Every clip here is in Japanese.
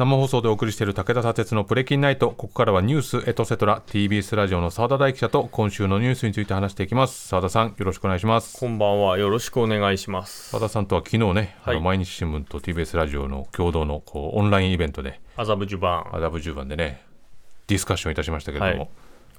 生放送でお送りしている武田砂鉄のプレキンナイト。ここからはニュースエトセトラ TBS ラジオの澤田大記者と今週のニュースについて話していきます。澤田さんよろしくお願いします。こんばんは。よろしくお願いします。澤田さんとは昨日ね、はいあの毎日新聞と TBS ラジオの共同のこうオンラインイベントで麻布十番麻布十番でねディスカッションいたしましたけれども、はい。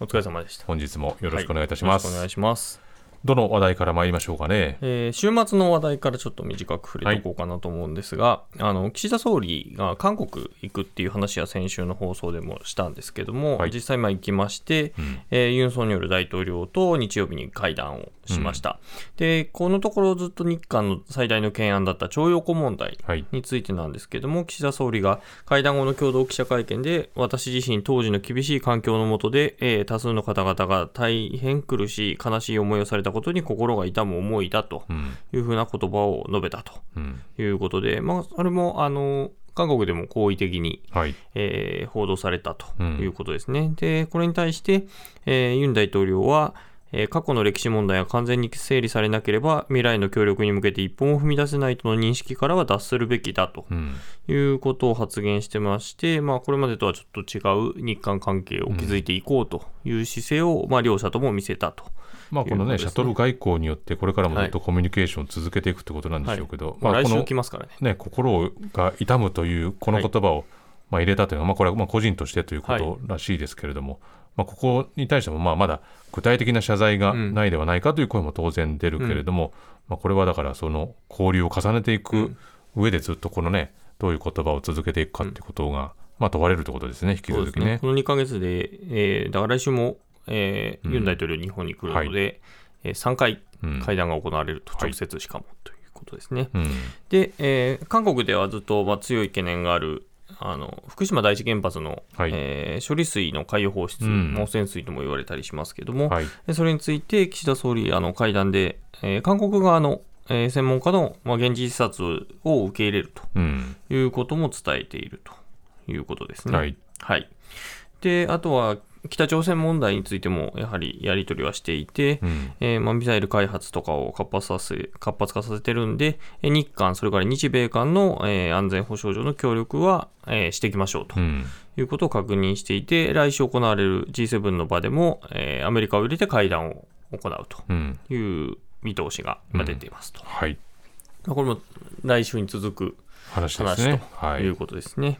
お疲れ様でした。本日もよろしくお願いいたします、はい。お願いしますどの話題から参りましょうかね。えー週末の話題からちょっと短く触れておこうかなと思うんですが、あの岸田総理が韓国行くっていう話は先週の放送でもしたんですけども、はい。実際まあ行きまして、えーユン・ソンニョル大統領と日曜日に会談をしました、でこのところずっと日韓の最大の懸案だった徴用工問題はい。についてなんですけども、岸田総理が会談後の共同記者会見で、私自身、当時の厳しい環境の下で、えー多数の方々が大変苦しい、悲しい思いをされたことに心が痛む思いだとうんいうふうな言葉を述べたとうんいうことで、まあ、それも、あの、韓国でも好意的に、はいえー報道されたとうんいうことですね。で、これに対して、えーユン大統領は、えー過去の歴史問題が完全に整理されなければ、未来の協力に向けて一歩も踏み出せないとの認識からは脱するべきだとうんいうことを発言してまして、まあ、これまでとはちょっと違う日韓関係を築いていこうという姿勢を、まあ、両者とも見せたと。まあこのねシャトル外交によってこれからもずっとはコミュニケーションを続けていくってことなんでしょうけど、まあ、この来ますからね。ね、心が痛むというこの言葉を、まあ、入れたというのは、まあ、これはまあ個人としてということらしいですけれども、まあ、ここに対してもまあまだ具体的な謝罪がないではないかという声も当然出るけれども、まあ、これはだからその交流を重ねていく上でずっとこのねどういう言葉を続けていくかっていうことが、まあ、問われるということですね引き。続きね。この2ヶ月で、えーだから来週も、えーうん。ユン大統領日本に来るので、えー3回うん。会談が行われると、はい直接しかもということですね。うん。で、えー韓国ではずっと、まあ、強い懸念があるあの福島第一原発の、はい。えー処理水の海洋放出、うん。汚染水とも言われたりしますけども、はい。でそれについて岸田総理あの会談で、えー韓国側の、えー専門家の、まあ、現地視察を受け入れるうん。ということも伝えているということですね。はい。はい。で、あとは北朝鮮問題についてもやはりやり取りはしていて、うん。えーまあ、ミサイル開発とかを活発させ活発化させてるんで、えー日韓、それから日米韓の、えー安全保障上の協力は、えーしていきましょうとうん。いうことを確認していて、来週行われる G7 の場でも、えーアメリカを入れて会談を行うとうん。いう見通しが今出ていますと。はい。まあこれも来週に続く話ということですね。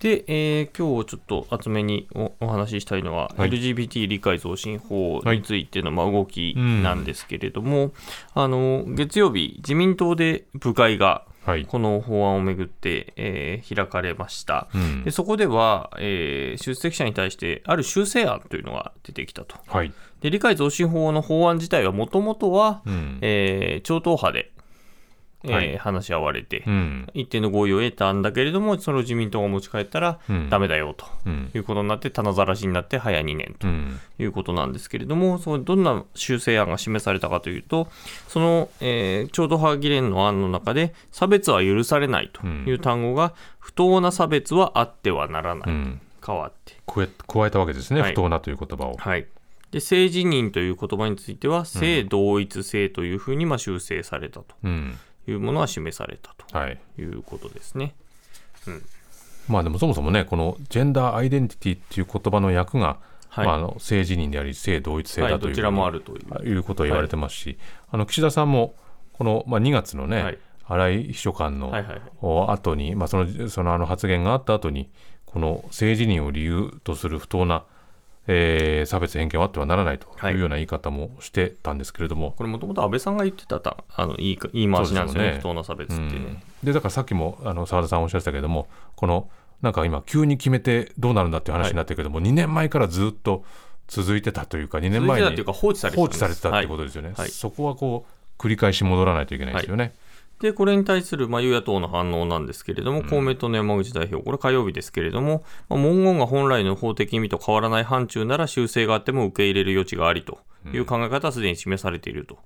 で、えー今日ちょっと厚めにおお話ししたいのは、はい。LGBT 理解増進法についてのまあ動きなんですけれども、あの月曜日、自民党で部会がはい。この法案をめぐって、えー開かれました。うん。でそこでは、えー出席者に対してある修正案というのが出てきたと。はい。で理解増進法の法案自体はもともとは、うん。えー超党派で、えーはい話し合われて、うん。一定の合意を得たんだけれども、それを自民党が持ち帰ったらうん。ダメだよとうん。いうことになって、棚ざらしになって早2年とうん。いうことなんですけれども、そのどんな修正案が示されたかというと、その、えー、超党派議連の案の中で、差別は許されないという単語が、不当な差別はあってはならない、うん。変わって。加え加えたわけですね、はい。不当なという言葉を。はい。で、性自認という言葉については、性同一性というふうにまあ修正されたと。うんいうものは示されたはいということですね。まあでもそもそもねこのジェンダーアイデンティティっていう言葉の訳が、はい。まあ、あの性自認であり性同一性はい、だという,、どちらもあるという。いうことを言われてますし、あの岸田さんもこの、まあ、2月のね、はい荒井秘書官の、後に、まあ、そのそのあの発言があった後にこの性自認を理由とする不当な、えー差別偏見はあってはならないとはい。いうような言い方もしてたんですけれども、これもともと安倍さんが言ってたたあの言いか言い回しなんですよね、ね。不当な差別ってね。う。ん。でだからさっきもあの澤田さんおっしゃってたけれどもこのなんか今急に決めてどうなるんだっていう話になってるけども、2年前からずっと続いてたというか2年前に放置されて放たんです。置されてたっていうことはいですよね、はい。そこはこう繰り返し戻らないといけないですよね。で、これに対する、まあ、与野党の反応なんですけれども、公明党の山口代表、これ火曜日ですけれども、まあ、文言が本来の法的意味と変わらない範疇なら修正があっても受け入れる余地がありという考え方はすでに示されていると。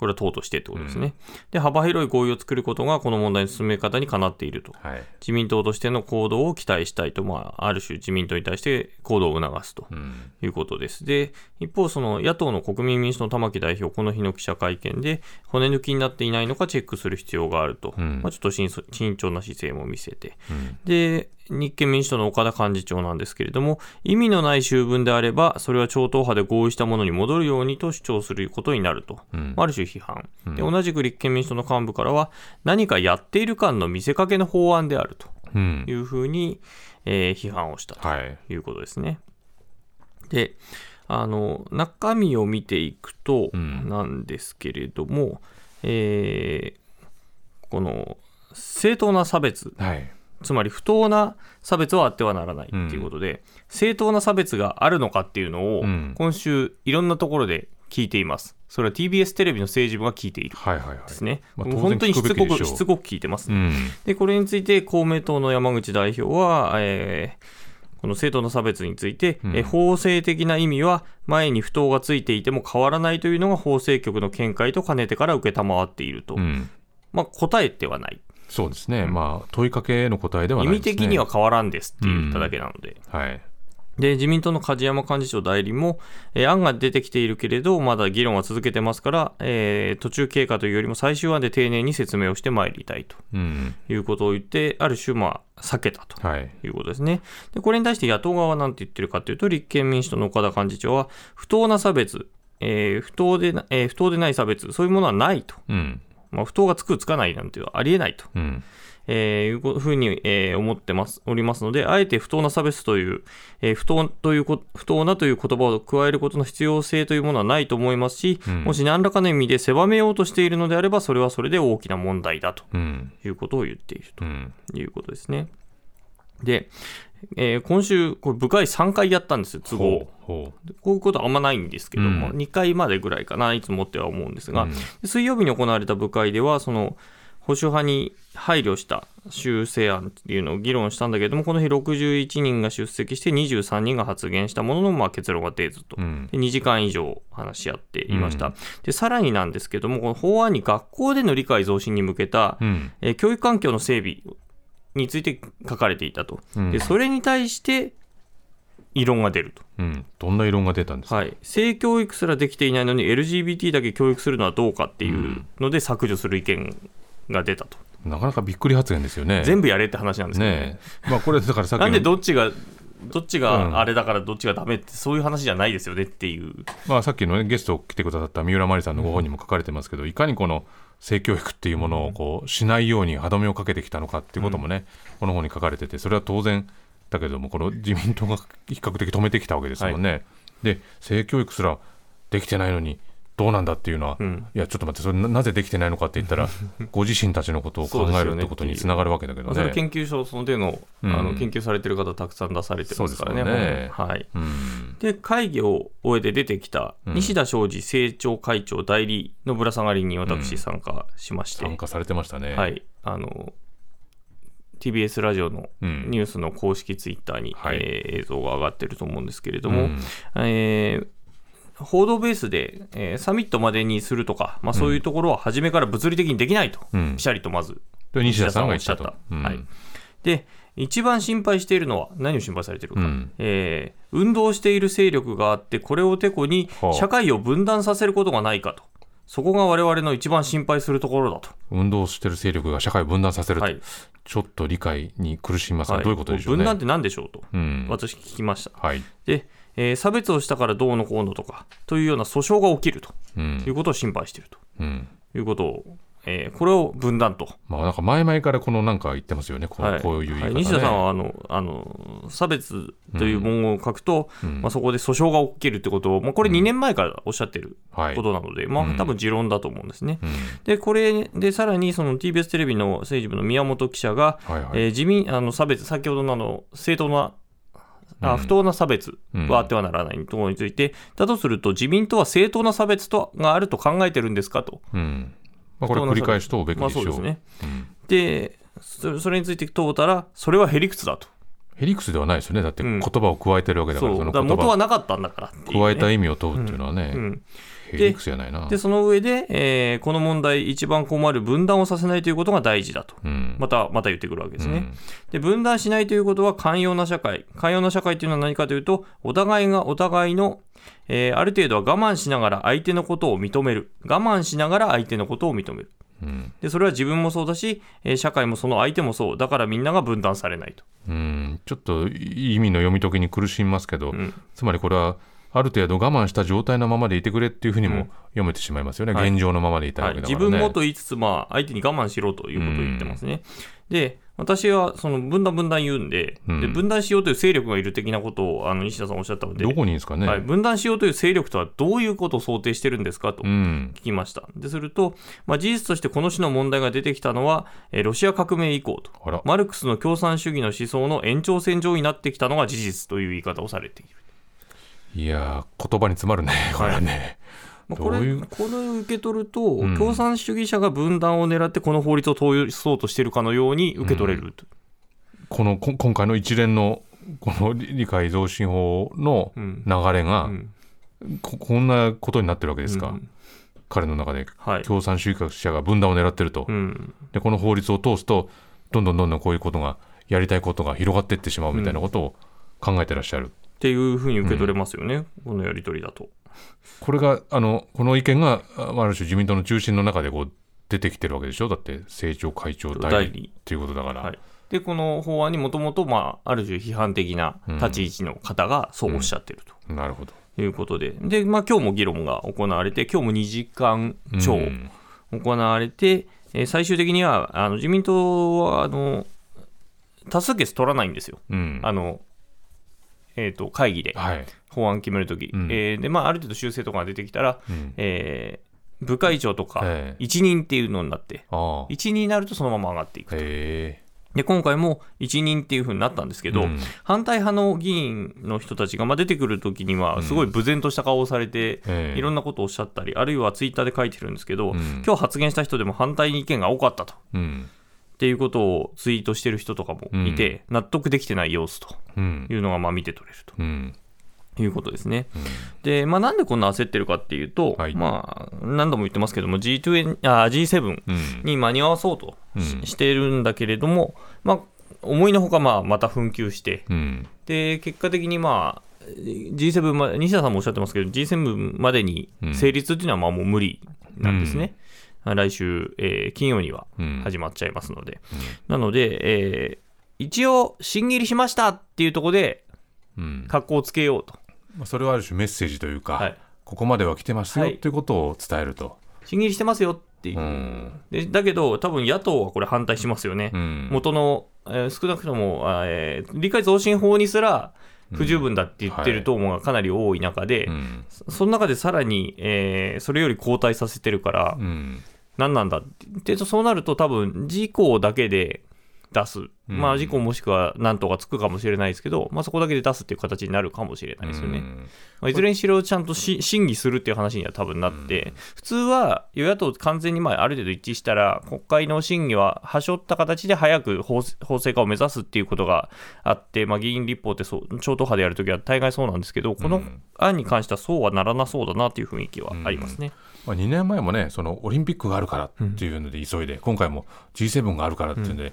これは党としてってことですね。で、幅広い合意を作ることがこの問題の進め方にかなっていると。はい。自民党としての行動を期待したいと、まあ、ある種自民党に対して行動を促すとうん。いうことです。で、一方、その野党の国民民主党の玉木代表、この日の記者会見で、骨抜きになっていないのかチェックする必要があると、うん。まあ、ちょっと慎慎重な姿勢も見せて、うん。で、立憲民主党の岡田幹事長なんですけれども、意味のない修文であれば、それは超党派で合意したものに戻るようにと主張することになると、うん、ある種批判、で。同じく立憲民主党の幹部からは、何かやっている感の見せかけの法案であるというふうに、えー、批判をしたとい。うことですね。はい、であの中身を見ていくとなんですけれども、うん、えー、この正当な差別、はい、つまり不当な差別はあってはならないということで、うん、正当な差別があるのかっていうのを、今週いろんなところで聞いています。それは TBS テレビの政治部が聞いているですね。はいはい。はいまあ、本当にしつこくしつこく聞いてます、うん、で、これについて公明党の山口代表は、えー、この正当な差別について、うん、え法制的な意味は前に不当がついていても変わらないというのが法制局の見解と兼ねてから承っていると、うん、まあ、答えてはない。そうですね、まあ、問いかけの答えではない、ね、意味的には変わらんですって言っただけなので。はい。で、自民党の梶山幹事長代理も、えー、案が出てきているけれど、まだ議論は続けてますから、えー、途中経過というよりも最終案で丁寧に説明をしてまいりたいと。いうことを言って、ある種、まあ、避けたと。い。うことですね、はい、で。これに対して野党側は何て言ってるかというと、立憲民主党の岡田幹事長は、不当な差別、えー、不当でえー、不当でない差別、そういうものはないと。うんまあ、不当がつく、つかないなんていうのはありえないと。うんえー、いうふうに、えー、思ってます、おりますので、あえて不当な差別という、えー、不当というこ、不当なという言葉を加えることの必要性というものはないと思いますし、うん、もし何らかの意味で狭めようとしているのであれば、それはそれで大きな問題だということを言っているということですね。で、えー、今週、これ部会3回やったんですよ、都合。こういうことはあんまないんですけども、うん、2回までぐらいかな、いつもっては思うんですが、うん、水曜日に行われた部会では、その、保守派に配慮した修正案っていうのを議論したんだけれども、この日61人が出席して23人が発言したものの、まあ、結論が出ずと、うん、2時間以上話し合っていました。うん、でさらになんですけども、この法案に学校での理解増進に向けた、うん、え教育環境の整備について書かれていたと。でそれに対して異論が出ると、うん、どんな異論が出たんですか、はい、性教育すらできていないのに LGBT だけ教育するのはどうかっていうので削除する意見が出たと。なかなかびっくり発言ですよね。全部やれって話なんですけどね。ねまあ、これだからさなんでどっちがどっちがあれだからどっちがダメって、そういう話じゃないですよねっていう、まあ、さっきの、ね、ゲスト来てくださった三浦麻里さんのご本にも書かれてますけど、うん、いかにこの性教育っていうものをこうしないように歯止めをかけてきたのかっていうこともね、うん、この本に書かれててそれは当然だけどもこの自民党が比較的止めてきたわけですもんね。はい、で性教育すらできてないのにどうなんだっていうのは、うん、いやちょっと待ってそれなぜできてないのかって言ったら ご自身たちのことを考えるってことにつながるわけだけどね。それ研究所その手の,、あの研究されてる方たくさん出されてますからね。ね。はい、うん、で会議を終えて出てきた西田昌司政調会長代理のぶら下がりに私参加しまして、参加されてましたね。はい。あの TBS ラジオのニュースの公式ツイッターに、うんはい、えー、映像が上がってると思うんですけれども、うん、えー報道ベースで、えー、サミットまでにするとか、まあ、そういうところは初めから物理的にできないと、うん、ぴしゃりとまず、西田さんがおっしゃった。うん、はい、で一番心配しているのは、何を心配されているか、うん、えー、運動している勢力があって、これをてこに社会を分断させることがないかと。そこが我々の一番心配するところだと。運動している勢力が社会を分断させると、はい、ちょっと理解に苦しみますが、はい、どういうことでしょう、ね、分断って何でしょうと、うん、私聞きました。はい、でえー、差別をしたからどうのこうのとかというような訴訟が起きると。いうことを心配していると、うん、いうことを、えー、これを分断と。まあ、なんか前々からこのなんか言ってますよね、こう,、はい、こういう言い方、ね、西田さんはあのあの差別という文言を書くと、うん、まあ、そこで訴訟が起きるってことを、まあ、これ2年前からおっしゃってることなので、うん、まあ多分持論だと思うんですね。うん、で、これでさらにその TBS テレビの政治部の宮本記者が、はいはい、えー、自民あの差別、先ほどのあの正当なあ不当な差別はあってはならないところについて、だとすると、自民党は正当な差別とがあると考えてるんですかと。うんまあ、これ繰り返し問うべきでしょう。まあ、そうですね、うん、でそれについて問うたら、それはへりくつだと。へりくつではないですよね、だって言葉を加えてるわけだから、う。ん、その元はなかったんだから、ね、加えた意味を問うっていうのはね、うん、ででその上で、えー、この問題、一番困る分断をさせないということが大事だと、うん、またまた言ってくるわけですね、うん、で。分断しないということは寛容な社会、寛容な社会というのは何かというと、お互いがお互いの、えー、ある程度は我慢しながら相手のことを認める、我慢しながら相手のことを認める。うん。でそれは自分もそうだし、えー社会もその相手もそう。だからみんなが分断されないと、うん。ちょっと意味の読み解きに苦しみますけど、うん。つまりこれはある程度我慢した状態のままでいてくれっていうふうにもうん。読めてしまいますよね、はい。現状のままでいたはい、わけだからね。自分もと言いつつ、まあ、相手に我慢しろということを言ってますね。で私はその分断分断言うんで,、うんで分断しようという勢力がいる的なことをあの西田さんおっしゃったのでどこにですかね。はい、分断しようという勢力とはどういうことを想定してるんですかとうん聞きました。ですると、まあ、事実としてこの種の問題が出てきたのは、えーロシア革命以降と、マルクスの共産主義の思想の延長線上になってきたのが事実という言い方をされている。いやー言葉に詰まるねこれはね。まあ、これどういう？これを受け取ると、うん。共産主義者が分断を狙ってこの法律を通そうとしているかのように受け取れると。このこ今回の一連のこの理解増進法のうん。流れが、うん。ここんなことになってるわけですか、うん。彼の中で。はい。共産主義者が分断を狙ってると、うん。でこの法律を通すとどんどんどんどんこういうことがやりたいことが広がっていってしまうみたいなことを考えてらっしゃる、っていうふうに受け取れますよね、このやり取りだと。これがあのこの意見があある種自民党の中心の中でこう出てきてるわけでしょ。だって政調会長代理っていうことだから、はい。で、この法案にもともと、まあ、ある種批判的な立ち位置の方がそうおっしゃってるなるほど。ということで、で、まあ、今日も議論が行われて、今日も2時間超うん。行われて、えー最終的にはあの自民党はあの多数決取らないんですよ、うん。あのえー、と会議ではい、法案決めるとき、うん。えーでまあ、ある程度修正とかが出てきたら、うん。えー部会長とかええ一任っていうのになって、一任になるとそのまま上がっていくと。へで今回も一任っていう風になったんですけど、うん。反対派の議員の人たちが、まあ、出てくるときには、すごい無然とした顔をされて、ええ。いろんなことをおっしゃったり、あるいはツイッターで書いてるんですけど、うん。今日発言した人でも反対意見が多かったと。えうんっていうことをツイートしてる人とかもいて、納得できてない様子とうん。いうのがまあ見て取れるうん。ということですね。うん。で、まあ、なんでこんな焦ってるかっていうと、はい。まあ、何度も言ってますけども G20 あ G7 うん。に間に合わそうとし,、うん。ているんだけれども、まあ、思いのほかまあまた紛糾して、うん。で結果的にまあ G7 ま西田さんもおっしゃってますけど G7 までにうん。成立っていうのはまあもう無理なんですね。来週、えー金曜にはうん。始まっちゃいますので、なので、えー一応、審議入りしましたっていうところで、うん。格好をつけようと、まあそれはある種メッセージというか、はい。ここまでは来てますよはい。ということを伝えると、審議入りしてますよっていう、うん。でだけど、多分野党はこれ反対しますよね、うん。元の、えー少なくとも、あえー理解増進法にすら不十分だって言ってる党もがかなり多い中で、うん。その中でさらに、えーそれより後退させてるから、うん。何なんだって。でそうなると多分事項だけで出す、まあ事項もしくは何とかつくかもしれないですけど、まあ、そこだけで出すっていう形になるかもしれないですよね。うん。まあ、いずれにしろちゃんとし審議するっていう話には多分なって、普通は与野党完全にまあある程度一致したら国会の審議ははしょった形で早く法法制化を目指すっていうことがあって、まあ、議員立法ってそう超党派でやるときは大概そうなんですけどこの案に関してはそうはならなそうだなっていう雰囲気はありますね。まあ、2年前もねそのオリンピックがあるからっていうので急いで、今回も G7 があるからっていうので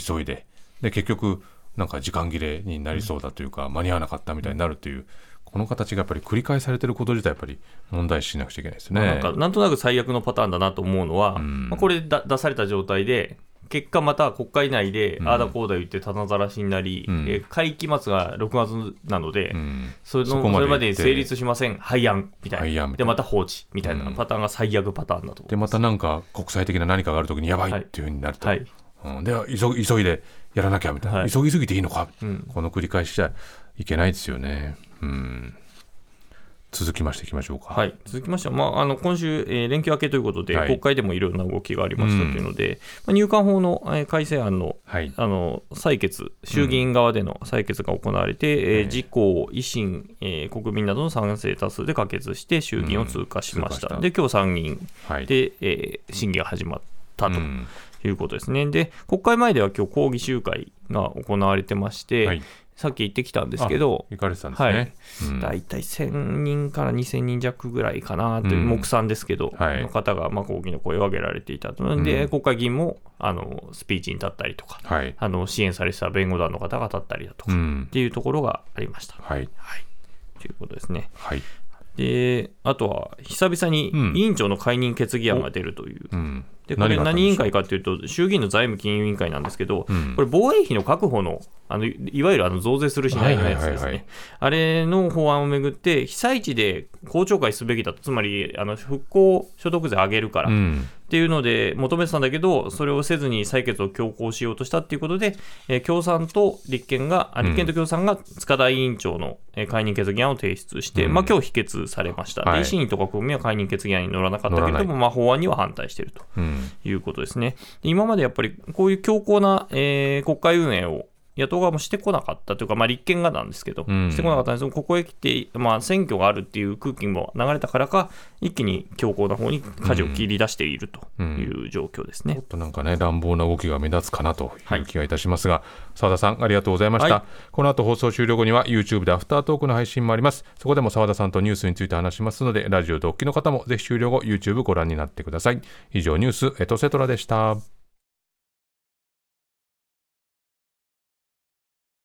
急いで,、で結局なんか時間切れになりそうだというか、間に合わなかったみたいになるというこの形がやっぱり繰り返されてること自体やっぱり問題視しなくちゃいけないですね。まあなんかなんとなく最悪のパターンだなと思うのは、ん。まあ、これだ出された状態で、結果、また国会内で、ああだこうだ言って、棚ざらしになり、ん。えー会期末が6月なので、うん。そのそれまで成立しません、廃案。みたいな、でまた放置。みたいなパターンが最悪パターンだと思でまたなんか国際的な何かがあるときにやばいっていうふうになると、はいうん、で急急いでやらなきゃみたいな、はい。急ぎすぎていいのか、うん。この繰り返しじゃいけないですよね。うん、続きましていきましょうか。はい、続きましては、まあ、あの今週、えー連休明けということで、はい。国会でもいろんな動きがありましたというので、まあ、入管法の、えー改正案のはい。あの採決、衆議院側での採決が行われて、えー自公、維新、えー国民などの賛成多数で可決して、衆議院を通過しました。うんした。で、今日参議院はい。で、えー審議が始まったと。うんいうことですね。で、国会前では今日抗議集会が行われてまして、はいさっき言ってきたんですけど、行かれてたんですね。うん大体1000人から2000人弱ぐらいかなという、うん目算ですけど、はいの方がまあ抗議の声を上げられていたと。で、うん国会議員もあのスピーチに立ったりとか、はい。あの支援されてた弁護団の方が立ったりだとか、っうん。ていうところがありました。はい。はい。ということですね。はい。で、あとは、久々にうん委員長の解任決議案が出るという、うん。でこれ何委員会かというと、衆議院の財務金融委員会なんですけど、うん、これ、防衛費の確保のあのいわゆるあの増税するしないのやつですね、あれの法案をめぐって、被災地で公聴会すべきだと、つまりあの復興所得税上げるから、うんっていうので求めてたんだけど、それをせずに採決を強行しようとしたっていうことで、えー、共産と立憲が、立憲と共産が塚田委員長の解任決議案を提出して、うん、まあ今日否決されました。はい、維新とか国民は解任決議案に乗らなかったけれども、まあ法案には反対しているということですね。今までやっぱりこういう強硬な、えー、国会運営を野党側もしてこなかったというか、まあ、立憲がなんですけど、うん、してこなかったんですけど、ここへ来て、まあ、選挙があるっていう空気も流れたからか、一気に強硬な方に舵を切り出しているという状況ですね、うん、ちょっとなんかね、乱暴な動きが目立つかなという気がいたしますが、澤、はい、田さん、ありがとうございました。はい、この後放送終了後には、YouTube でアフタートークの配信もあります。そこでも澤田さんとニュースについて話しますので、ラジオ同期の方もぜひ終了後、YouTube ご覧になってください。以上、ニュースエトセトラでした。